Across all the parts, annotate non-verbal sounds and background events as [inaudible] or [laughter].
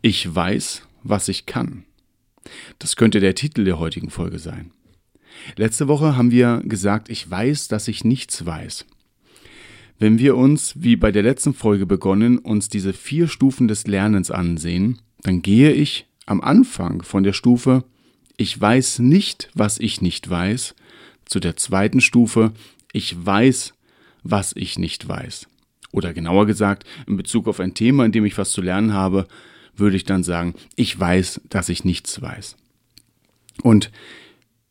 Ich weiß, was ich kann. Das könnte der Titel der heutigen Folge sein. Letzte Woche haben wir gesagt, ich weiß, dass ich nichts weiß. Wenn wir uns, wie bei der letzten Folge begonnen, uns diese vier Stufen des Lernens ansehen, dann gehe ich am Anfang von der Stufe Ich weiß nicht, was ich nicht weiß, zu der zweiten Stufe Ich weiß, was ich nicht weiß. Oder genauer gesagt, in Bezug auf ein Thema, in dem ich was zu lernen habe, würde ich dann sagen, ich weiß, dass ich nichts weiß. Und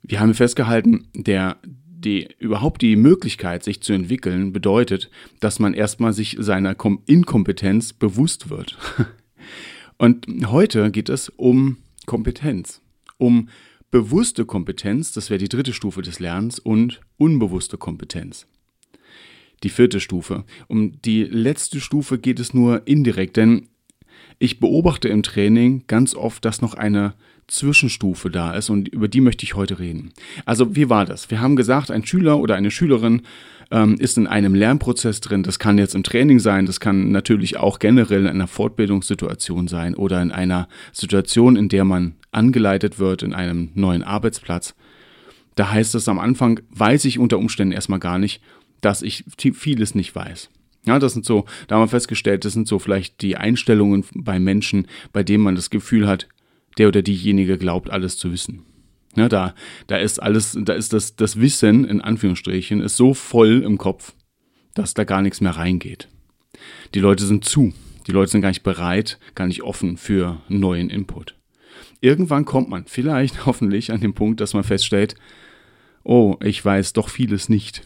wir haben festgehalten, der, die, überhaupt die Möglichkeit, sich zu entwickeln, bedeutet, dass man erstmal sich seiner Inkompetenz bewusst wird. [laughs] Und heute geht es um Kompetenz, um bewusste Kompetenz, das wäre die dritte Stufe des Lernens, und unbewusste Kompetenz. Die vierte Stufe. Um die letzte Stufe geht es nur indirekt, denn ich beobachte im Training ganz oft, dass noch eine Zwischenstufe da ist und über die möchte ich heute reden. Also wie war das? Wir haben gesagt, ein Schüler oder eine Schülerin ähm, ist in einem Lernprozess drin. Das kann jetzt im Training sein, das kann natürlich auch generell in einer Fortbildungssituation sein oder in einer Situation, in der man angeleitet wird in einem neuen Arbeitsplatz. Da heißt es am Anfang, weiß ich unter Umständen erstmal gar nicht, dass ich vieles nicht weiß. Ja, das sind so, da haben wir festgestellt, das sind so vielleicht die Einstellungen bei Menschen, bei denen man das Gefühl hat, der oder diejenige glaubt, alles zu wissen. Ja, da, da ist alles, da ist das, das Wissen, in Anführungsstrichen, ist so voll im Kopf, dass da gar nichts mehr reingeht. Die Leute sind zu. Die Leute sind gar nicht bereit, gar nicht offen für neuen Input. Irgendwann kommt man vielleicht [laughs] hoffentlich an den Punkt, dass man feststellt, oh, ich weiß doch vieles nicht.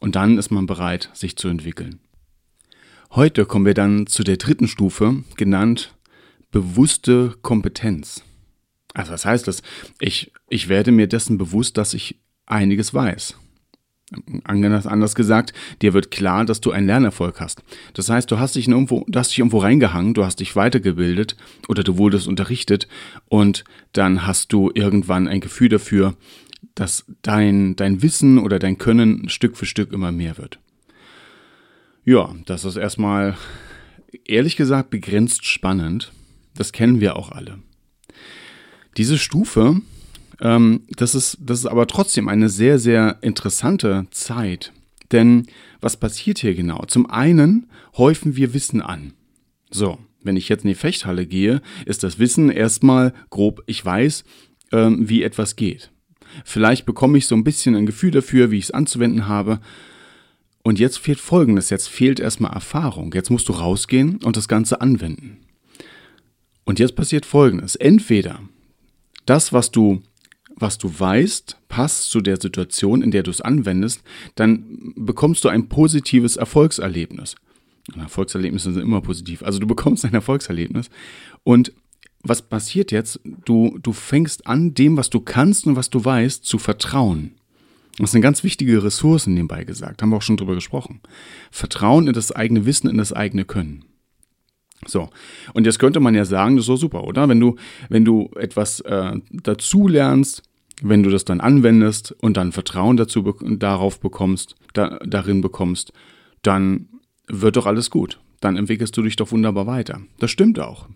Und dann ist man bereit, sich zu entwickeln. Heute kommen wir dann zu der dritten Stufe, genannt bewusste Kompetenz. Also was heißt das? Ich, ich werde mir dessen bewusst, dass ich einiges weiß. Anders gesagt, dir wird klar, dass du einen Lernerfolg hast. Das heißt, du hast dich irgendwo, du hast dich irgendwo reingehangen, du hast dich weitergebildet oder du wurdest unterrichtet und dann hast du irgendwann ein Gefühl dafür, dass dein, dein Wissen oder dein Können Stück für Stück immer mehr wird. Ja, das ist erstmal, ehrlich gesagt, begrenzt spannend. Das kennen wir auch alle. Diese Stufe, ähm, das, ist, das ist aber trotzdem eine sehr, sehr interessante Zeit. Denn was passiert hier genau? Zum einen häufen wir Wissen an. So, wenn ich jetzt in die Fechthalle gehe, ist das Wissen erstmal grob, ich weiß, ähm, wie etwas geht. Vielleicht bekomme ich so ein bisschen ein Gefühl dafür, wie ich es anzuwenden habe. Und jetzt fehlt Folgendes, jetzt fehlt erstmal Erfahrung. Jetzt musst du rausgehen und das Ganze anwenden. Und jetzt passiert Folgendes. Entweder das, was du, was du weißt, passt zu der Situation, in der du es anwendest, dann bekommst du ein positives Erfolgserlebnis. Erfolgserlebnisse sind immer positiv. Also du bekommst ein Erfolgserlebnis. Und was passiert jetzt? Du, du fängst an, dem, was du kannst und was du weißt, zu vertrauen. Das sind ganz wichtige Ressourcen nebenbei gesagt, haben wir auch schon drüber gesprochen. Vertrauen in das eigene Wissen, in das eigene Können. So, und jetzt könnte man ja sagen, das ist so super, oder? Wenn du, wenn du etwas äh, dazu lernst, wenn du das dann anwendest und dann Vertrauen dazu darauf bekommst, da, darin bekommst, dann wird doch alles gut. Dann entwickelst du dich doch wunderbar weiter. Das stimmt auch.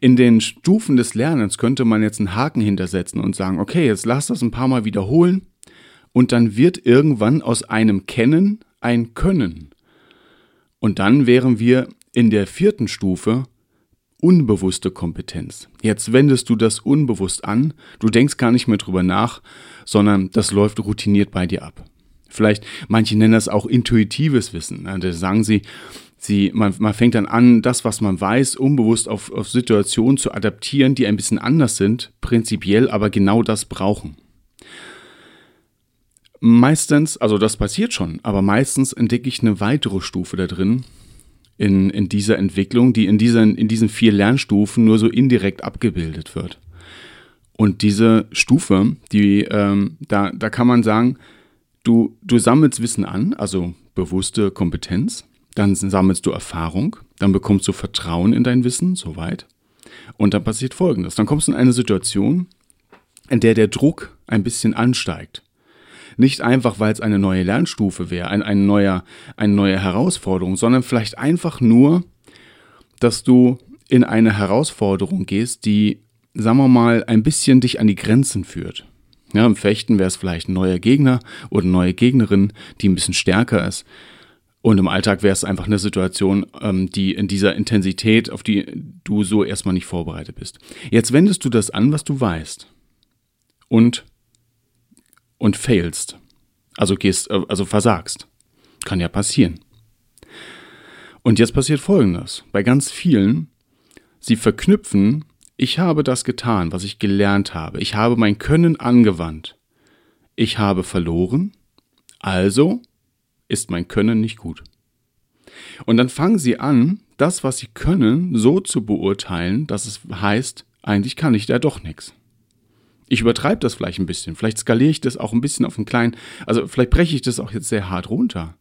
In den Stufen des Lernens könnte man jetzt einen Haken hintersetzen und sagen, okay, jetzt lass das ein paar Mal wiederholen und dann wird irgendwann aus einem Kennen ein Können. Und dann wären wir in der vierten Stufe unbewusste Kompetenz. Jetzt wendest du das unbewusst an, du denkst gar nicht mehr drüber nach, sondern das läuft routiniert bei dir ab. Vielleicht, manche nennen das auch intuitives Wissen. Da sagen sie, sie man, man fängt dann an, das, was man weiß, unbewusst auf, auf Situationen zu adaptieren, die ein bisschen anders sind, prinzipiell aber genau das brauchen. Meistens, also das passiert schon, aber meistens entdecke ich eine weitere Stufe da drin, in, in dieser Entwicklung, die in diesen, in diesen vier Lernstufen nur so indirekt abgebildet wird. Und diese Stufe, die, ähm, da, da kann man sagen, du, du sammelst Wissen an, also bewusste Kompetenz, dann sammelst du Erfahrung, dann bekommst du Vertrauen in dein Wissen, soweit. Und dann passiert Folgendes. Dann kommst du in eine Situation, in der der Druck ein bisschen ansteigt. Nicht einfach, weil es eine neue Lernstufe wäre, ein, ein neuer, eine neue Herausforderung, sondern vielleicht einfach nur, dass du in eine Herausforderung gehst, die, sagen wir mal, ein bisschen dich an die Grenzen führt. Ja, Im Fechten wäre es vielleicht ein neuer Gegner oder eine neue Gegnerin, die ein bisschen stärker ist. Und im Alltag wäre es einfach eine Situation, ähm, die in dieser Intensität, auf die du so erstmal nicht vorbereitet bist. Jetzt wendest du das an, was du weißt. Und und failst. Also gehst, äh, also versagst. Kann ja passieren. Und jetzt passiert Folgendes. Bei ganz vielen, sie verknüpfen, ich habe das getan, was ich gelernt habe. Ich habe mein Können angewandt. Ich habe verloren. Also ist mein Können nicht gut. Und dann fangen sie an, das, was sie können, so zu beurteilen, dass es heißt, eigentlich kann ich da doch nichts. Ich übertreibe das vielleicht ein bisschen. Vielleicht skaliere ich das auch ein bisschen auf einen kleinen, also vielleicht breche ich das auch jetzt sehr hart runter.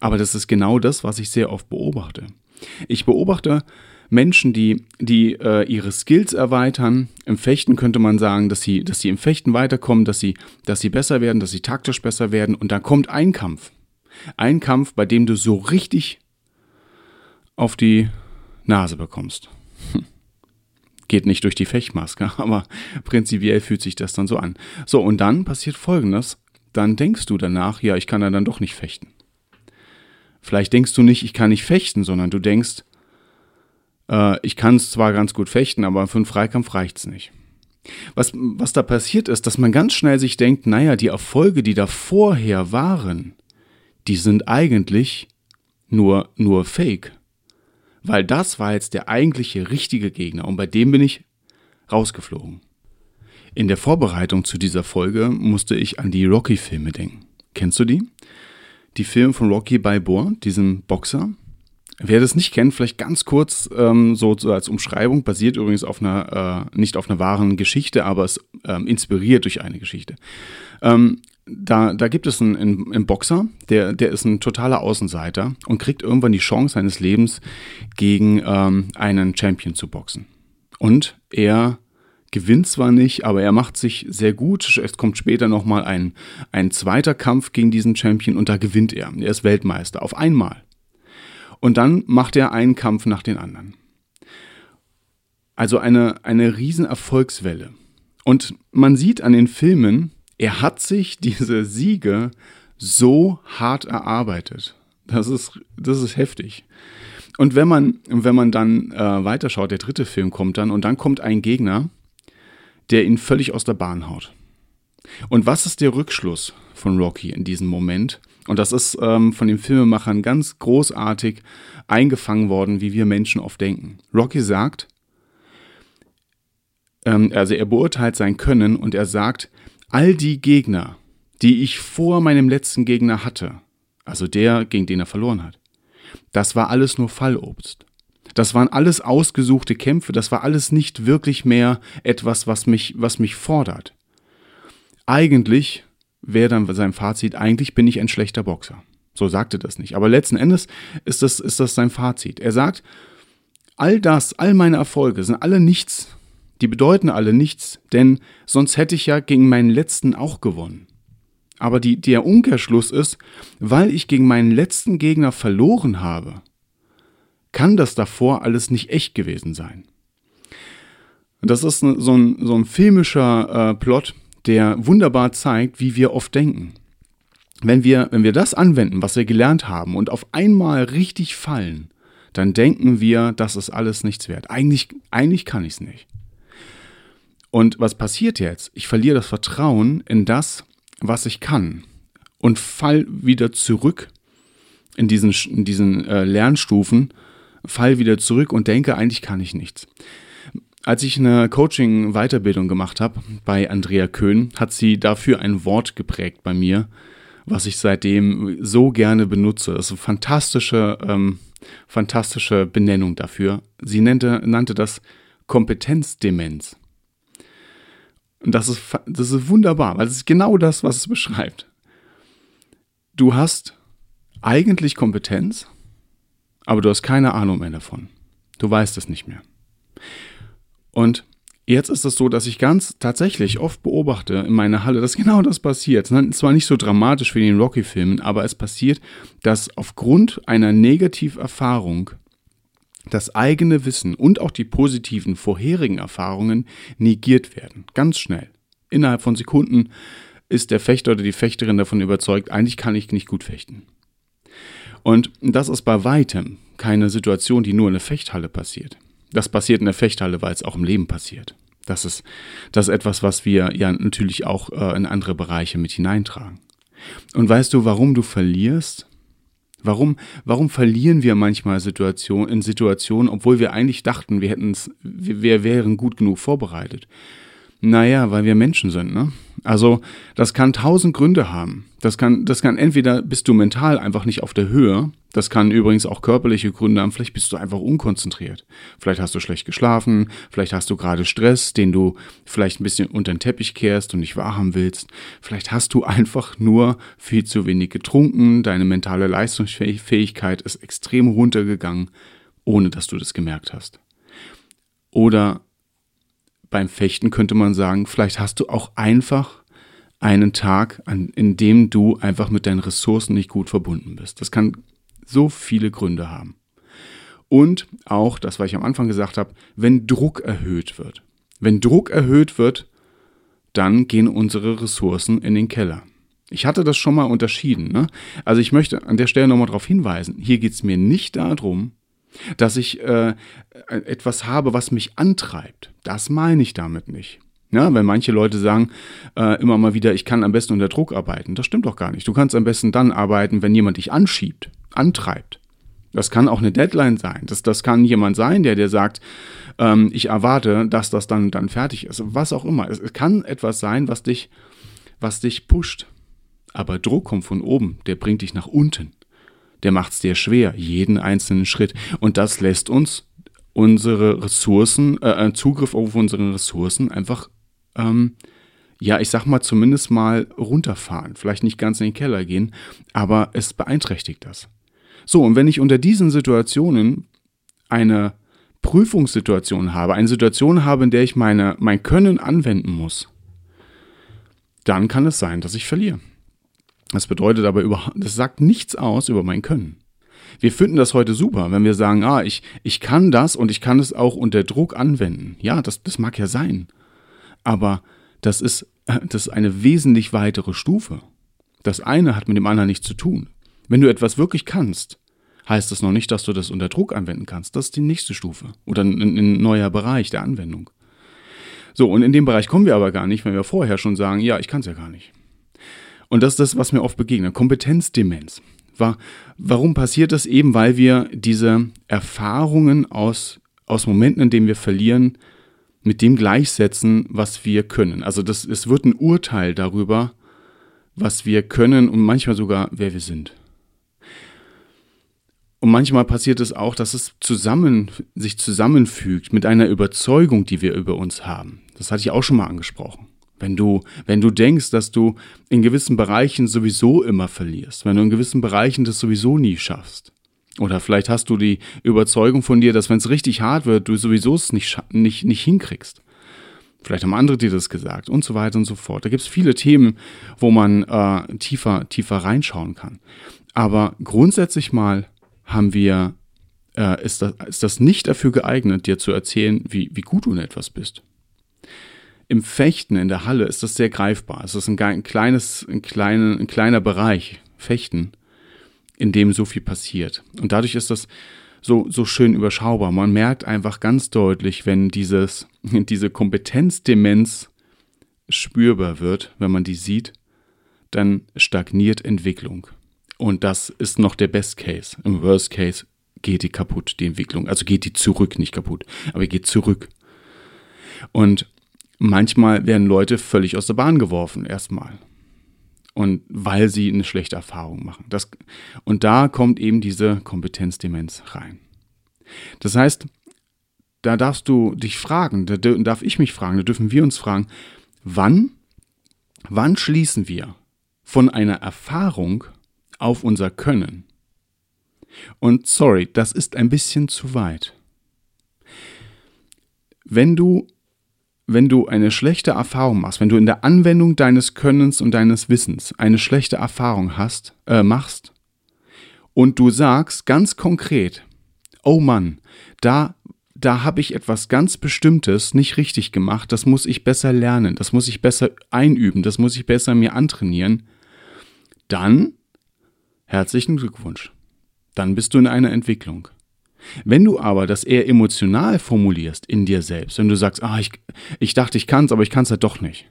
Aber das ist genau das, was ich sehr oft beobachte. Ich beobachte Menschen, die, die äh, ihre Skills erweitern. Im Fechten könnte man sagen, dass sie, dass sie im Fechten weiterkommen, dass sie, dass sie besser werden, dass sie taktisch besser werden. Und da kommt ein Kampf. Ein Kampf, bei dem du so richtig auf die Nase bekommst. Hm geht nicht durch die Fechtmaske, [laughs] aber prinzipiell fühlt sich das dann so an. So, und dann passiert Folgendes. Dann denkst du danach, ja, ich kann dann doch nicht fechten. Vielleicht denkst du nicht, ich kann nicht fechten, sondern du denkst, äh, ich kann es zwar ganz gut fechten, aber für einen Freikampf reicht es nicht. Was, was da passiert ist, dass man ganz schnell sich denkt, naja, die Erfolge, die da vorher waren, die sind eigentlich nur, nur Fake weil das war jetzt der eigentliche richtige Gegner und bei dem bin ich rausgeflogen. In der Vorbereitung zu dieser Folge musste ich an die Rocky-Filme denken. Kennst du die? Die Filme von Rocky Balboa, diesem Boxer. Wer das nicht kennt, vielleicht ganz kurz ähm, so, so, als Umschreibung, basiert übrigens auf einer, äh, nicht auf einer wahren Geschichte, aber es ähm, inspiriert durch eine Geschichte. Ähm, da, da gibt es einen, einen, einen, Boxer, der, der ist ein totaler Außenseiter und kriegt irgendwann die Chance seines Lebens, gegen ähm, einen Champion zu boxen. Und er gewinnt zwar nicht, aber er macht sich sehr gut. Es kommt später nochmal ein, ein zweiter Kampf gegen diesen Champion und da gewinnt er. Er ist Weltmeister auf einmal. Und dann macht er einen Kampf nach den anderen. Also eine, eine riesen Erfolgswelle. Und man sieht an den Filmen, er hat sich diese Siege so hart erarbeitet. Das ist, das ist heftig. Und wenn man, wenn man dann äh, weiterschaut, der dritte Film kommt dann und dann kommt ein Gegner, der ihn völlig aus der Bahn haut. Und was ist der Rückschluss von Rocky in diesem Moment? Und das ist ähm, von den Filmemachern ganz großartig eingefangen worden, wie wir Menschen oft denken. Rocky sagt, ähm, also er beurteilt sein Können und er sagt, all die Gegner, die ich vor meinem letzten Gegner hatte, also der, gegen den er verloren hat, das war alles nur Fallobst. Das waren alles ausgesuchte Kämpfe, das war alles nicht wirklich mehr etwas, was mich, was mich fordert. Eigentlich wäre dann sein Fazit, eigentlich bin ich ein schlechter Boxer. So sagte das nicht. Aber letzten Endes ist das, ist das sein Fazit. Er sagt, all das, all meine Erfolge sind alle nichts die bedeuten alle nichts, denn sonst hätte ich ja gegen meinen letzten auch gewonnen. Aber die, der Umkehrschluss ist, weil ich gegen meinen letzten Gegner verloren habe, kann das davor alles nicht echt gewesen sein. Das ist so ein, so ein filmischer äh, Plot, der wunderbar zeigt, wie wir oft denken. Wenn wir, wenn wir das anwenden, was wir gelernt haben und auf einmal richtig fallen, dann denken wir, das ist alles nichts wert. Eigentlich, eigentlich kann ich es nicht. Und was passiert jetzt? Ich verliere das Vertrauen in das, was ich kann und fall wieder zurück in diesen, in diesen äh, Lernstufen, fall wieder zurück und denke, eigentlich kann ich nichts. Als ich eine Coaching-Weiterbildung gemacht habe bei Andrea Köhn, hat sie dafür ein Wort geprägt bei mir, was ich seitdem so gerne benutze. Das ist eine fantastische, ähm, fantastische Benennung dafür. Sie nannte, nannte das Kompetenzdemenz. Und das ist, das ist wunderbar, weil es ist genau das, was es beschreibt. Du hast eigentlich Kompetenz, aber du hast keine Ahnung mehr davon. Du weißt es nicht mehr. Und jetzt ist es so, dass ich ganz tatsächlich oft beobachte in meiner Halle, dass genau das passiert. Zwar nicht so dramatisch wie in den Rocky-Filmen, aber es passiert, dass aufgrund einer Negativerfahrung das eigene Wissen und auch die positiven vorherigen Erfahrungen negiert werden. Ganz schnell. Innerhalb von Sekunden ist der Fechter oder die Fechterin davon überzeugt, eigentlich kann ich nicht gut fechten. Und das ist bei weitem keine Situation, die nur in der Fechthalle passiert. Das passiert in der Fechthalle, weil es auch im Leben passiert. Das ist, das ist etwas, was wir ja natürlich auch äh, in andere Bereiche mit hineintragen. Und weißt du, warum du verlierst? Warum, warum verlieren wir manchmal Situation, in Situationen, obwohl wir eigentlich dachten, wir hätten wir, wir wären gut genug vorbereitet? Naja, weil wir Menschen sind, ne? Also, das kann tausend Gründe haben. Das kann, das kann entweder bist du mental einfach nicht auf der Höhe. Das kann übrigens auch körperliche Gründe haben. Vielleicht bist du einfach unkonzentriert. Vielleicht hast du schlecht geschlafen. Vielleicht hast du gerade Stress, den du vielleicht ein bisschen unter den Teppich kehrst und nicht wahrhaben willst. Vielleicht hast du einfach nur viel zu wenig getrunken. Deine mentale Leistungsfähigkeit ist extrem runtergegangen, ohne dass du das gemerkt hast. Oder beim Fechten könnte man sagen, vielleicht hast du auch einfach einen Tag, an, in dem du einfach mit deinen Ressourcen nicht gut verbunden bist. Das kann so viele Gründe haben. Und auch, das, was ich am Anfang gesagt habe, wenn Druck erhöht wird. Wenn Druck erhöht wird, dann gehen unsere Ressourcen in den Keller. Ich hatte das schon mal unterschieden. Ne? Also ich möchte an der Stelle nochmal darauf hinweisen, hier geht es mir nicht darum, dass ich äh, etwas habe, was mich antreibt. Das meine ich damit nicht. Ja, wenn manche Leute sagen äh, immer mal wieder, ich kann am besten unter Druck arbeiten. Das stimmt doch gar nicht. Du kannst am besten dann arbeiten, wenn jemand dich anschiebt, antreibt. Das kann auch eine Deadline sein. Das, das kann jemand sein, der dir sagt, ähm, ich erwarte, dass das dann, dann fertig ist. Was auch immer. Es, es kann etwas sein, was dich, was dich pusht. Aber Druck kommt von oben, der bringt dich nach unten der macht es dir schwer, jeden einzelnen Schritt. Und das lässt uns unsere Ressourcen, äh, äh, Zugriff auf unsere Ressourcen einfach, ähm, ja, ich sag mal, zumindest mal runterfahren. Vielleicht nicht ganz in den Keller gehen, aber es beeinträchtigt das. So, und wenn ich unter diesen Situationen eine Prüfungssituation habe, eine Situation habe, in der ich meine, mein Können anwenden muss, dann kann es sein, dass ich verliere. Das bedeutet aber überhaupt, das sagt nichts aus über mein Können. Wir finden das heute super, wenn wir sagen, ah, ich, ich kann das und ich kann es auch unter Druck anwenden. Ja, das, das mag ja sein. Aber das ist, das ist eine wesentlich weitere Stufe. Das eine hat mit dem anderen nichts zu tun. Wenn du etwas wirklich kannst, heißt das noch nicht, dass du das unter Druck anwenden kannst. Das ist die nächste Stufe oder ein, ein neuer Bereich der Anwendung. So, und in dem Bereich kommen wir aber gar nicht, wenn wir vorher schon sagen, ja, ich kann es ja gar nicht. Und das ist das, was mir oft begegnet. Kompetenzdemenz. Warum passiert das? Eben, weil wir diese Erfahrungen aus, aus Momenten, in denen wir verlieren, mit dem gleichsetzen, was wir können. Also das, es wird ein Urteil darüber, was wir können und manchmal sogar, wer wir sind. Und manchmal passiert es auch, dass es zusammen, sich zusammenfügt mit einer Überzeugung, die wir über uns haben. Das hatte ich auch schon mal angesprochen. Wenn du, wenn du denkst, dass du in gewissen Bereichen sowieso immer verlierst, wenn du in gewissen Bereichen das sowieso nie schaffst. Oder vielleicht hast du die Überzeugung von dir, dass wenn es richtig hart wird, du sowieso es nicht, nicht, nicht hinkriegst. Vielleicht haben andere dir das gesagt und so weiter und so fort. Da gibt es viele Themen, wo man äh, tiefer, tiefer reinschauen kann. Aber grundsätzlich mal haben wir, äh, ist, das, ist das nicht dafür geeignet, dir zu erzählen, wie, wie gut du in etwas bist. Im Fechten in der Halle ist das sehr greifbar. Es ist ein, ein kleines, ein, kleine, ein kleiner Bereich, Fechten, in dem so viel passiert. Und dadurch ist das so, so schön überschaubar. Man merkt einfach ganz deutlich, wenn dieses, [laughs] diese Kompetenzdemenz spürbar wird, wenn man die sieht, dann stagniert Entwicklung. Und das ist noch der Best Case. Im Worst Case geht die kaputt, die Entwicklung. Also geht die zurück, nicht kaputt, aber geht zurück. Und Manchmal werden Leute völlig aus der Bahn geworfen, erstmal. und weil sie eine schlechte Erfahrung machen. Das, und da kommt eben diese Kompetenzdemenz rein. Das heißt, da darfst du dich fragen, da darf ich mich fragen, da dürfen wir uns fragen, wann, wann schließen wir von einer Erfahrung auf unser Können? Und sorry, das ist ein bisschen zu weit. Wenn du wenn du eine schlechte Erfahrung machst, wenn du in der Anwendung deines Könnens und deines Wissens eine schlechte Erfahrung hast, äh, machst und du sagst ganz konkret, oh Mann, da da habe ich etwas ganz Bestimmtes nicht richtig gemacht, das muss ich besser lernen, das muss ich besser einüben, das muss ich besser mir antrainieren, dann herzlichen Glückwunsch. Dann bist du in einer Entwicklung. Wenn du aber das eher emotional formulierst in dir selbst, wenn du sagst, ah, ich, ich dachte, ich kann es, aber ich kann es halt doch nicht.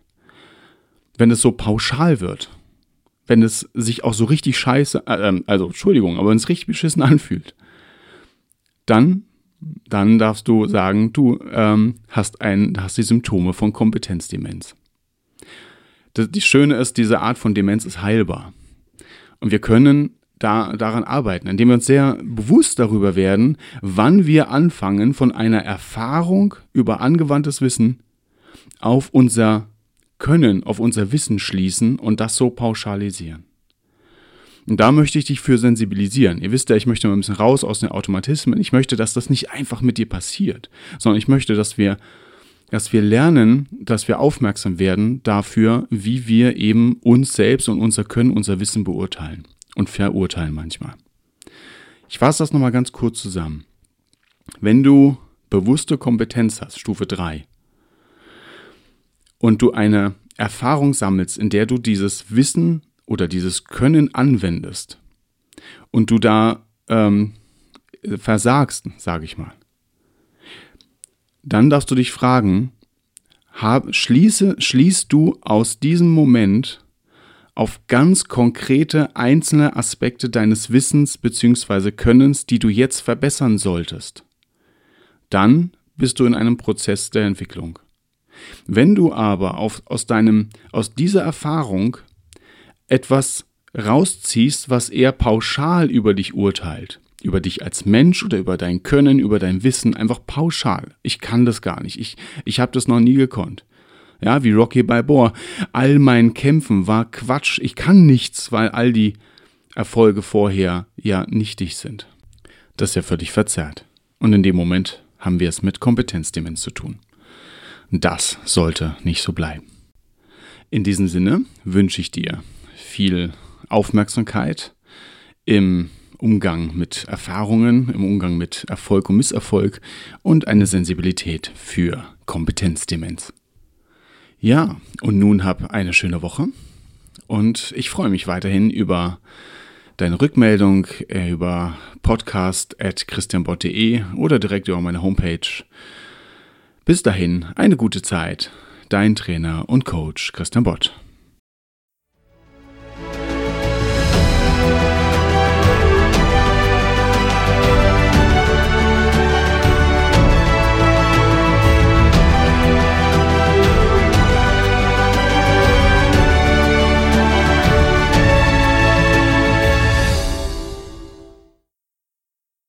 Wenn es so pauschal wird, wenn es sich auch so richtig scheiße, äh, ähm, also Entschuldigung, aber wenn es richtig beschissen [laughs] anfühlt, dann, dann darfst du sagen, du ähm, hast, ein, hast die Symptome von Kompetenzdemenz. Das, die Schöne ist, diese Art von Demenz ist heilbar. Und wir können da, daran arbeiten, indem wir uns sehr bewusst darüber werden, wann wir anfangen, von einer Erfahrung über angewandtes Wissen auf unser Können, auf unser Wissen schließen und das so pauschalisieren. Und da möchte ich dich für sensibilisieren. Ihr wisst ja, ich möchte mal ein bisschen raus aus den Automatismen. Ich möchte, dass das nicht einfach mit dir passiert, sondern ich möchte, dass wir, dass wir lernen, dass wir aufmerksam werden dafür, wie wir eben uns selbst und unser Können, unser Wissen beurteilen und verurteilen manchmal. Ich fasse das nochmal ganz kurz zusammen. Wenn du bewusste Kompetenz hast, Stufe 3, und du eine Erfahrung sammelst, in der du dieses Wissen oder dieses Können anwendest und du da ähm, versagst, sage ich mal, dann darfst du dich fragen, hab, schließe, schließt du aus diesem Moment auf ganz konkrete einzelne Aspekte deines Wissens bzw. Könnens, die du jetzt verbessern solltest. Dann bist du in einem Prozess der Entwicklung. Wenn du aber auf, aus, deinem, aus dieser Erfahrung etwas rausziehst, was eher pauschal über dich urteilt, über dich als Mensch oder über dein Können, über dein Wissen, einfach pauschal. Ich kann das gar nicht. Ich, ich habe das noch nie gekonnt. Ja, wie Rocky Balboa. All mein Kämpfen war Quatsch. Ich kann nichts, weil all die Erfolge vorher ja nichtig sind. Das ist ja völlig verzerrt. Und in dem Moment haben wir es mit Kompetenzdemenz zu tun. Das sollte nicht so bleiben. In diesem Sinne wünsche ich dir viel Aufmerksamkeit im Umgang mit Erfahrungen, im Umgang mit Erfolg und Misserfolg und eine Sensibilität für Kompetenzdemenz. Ja, und nun hab eine schöne Woche und ich freue mich weiterhin über deine Rückmeldung äh, über podcast at christianbott.de oder direkt über meine Homepage. Bis dahin, eine gute Zeit. Dein Trainer und Coach Christian Bott.